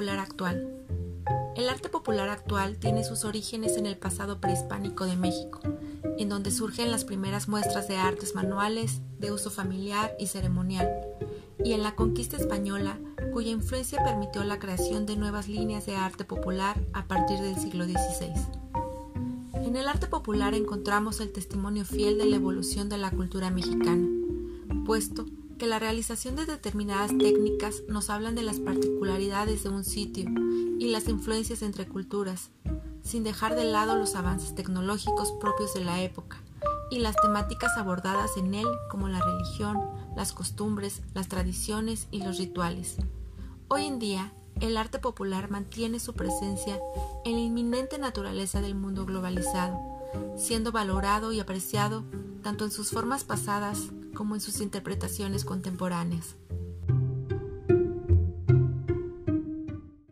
actual. El arte popular actual tiene sus orígenes en el pasado prehispánico de México, en donde surgen las primeras muestras de artes manuales, de uso familiar y ceremonial, y en la conquista española, cuya influencia permitió la creación de nuevas líneas de arte popular a partir del siglo XVI. En el arte popular encontramos el testimonio fiel de la evolución de la cultura mexicana, puesto que la realización de determinadas técnicas nos hablan de las particularidades de un sitio y las influencias entre culturas, sin dejar de lado los avances tecnológicos propios de la época y las temáticas abordadas en él como la religión, las costumbres, las tradiciones y los rituales. Hoy en día, el arte popular mantiene su presencia en la inminente naturaleza del mundo globalizado, siendo valorado y apreciado tanto en sus formas pasadas como en sus interpretaciones contemporáneas.